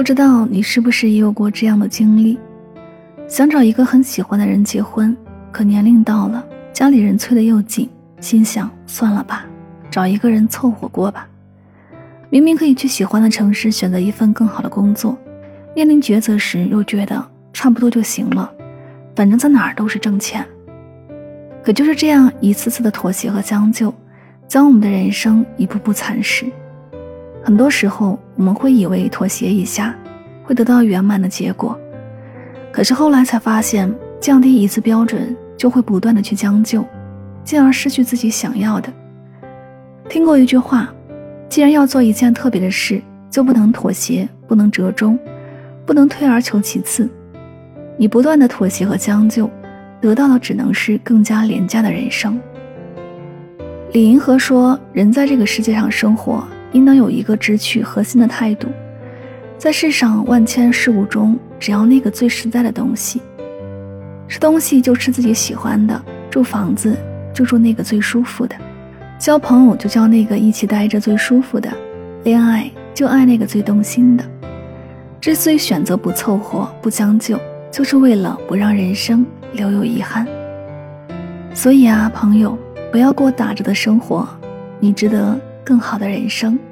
不知道你是不是也有过这样的经历？想找一个很喜欢的人结婚，可年龄到了，家里人催得又紧，心想算了吧，找一个人凑合过吧。明明可以去喜欢的城市选择一份更好的工作，面临抉择时又觉得差不多就行了，反正在哪儿都是挣钱。可就是这样一次次的妥协和将就，将我们的人生一步步蚕食。很多时候，我们会以为妥协一下会得到圆满的结果，可是后来才发现，降低一次标准就会不断的去将就，进而失去自己想要的。听过一句话，既然要做一件特别的事，就不能妥协，不能折中，不能退而求其次。你不断的妥协和将就，得到的只能是更加廉价的人生。李银河说：“人在这个世界上生活。”应当有一个直取核心的态度，在世上万千事物中，只要那个最实在的东西。吃东西就吃自己喜欢的，住房子就住那个最舒服的，交朋友就交那个一起待着最舒服的，恋爱就爱那个最动心的。之所以选择不凑合、不将就，就是为了不让人生留有遗憾。所以啊，朋友，不要过打着的生活，你值得。更好的人生。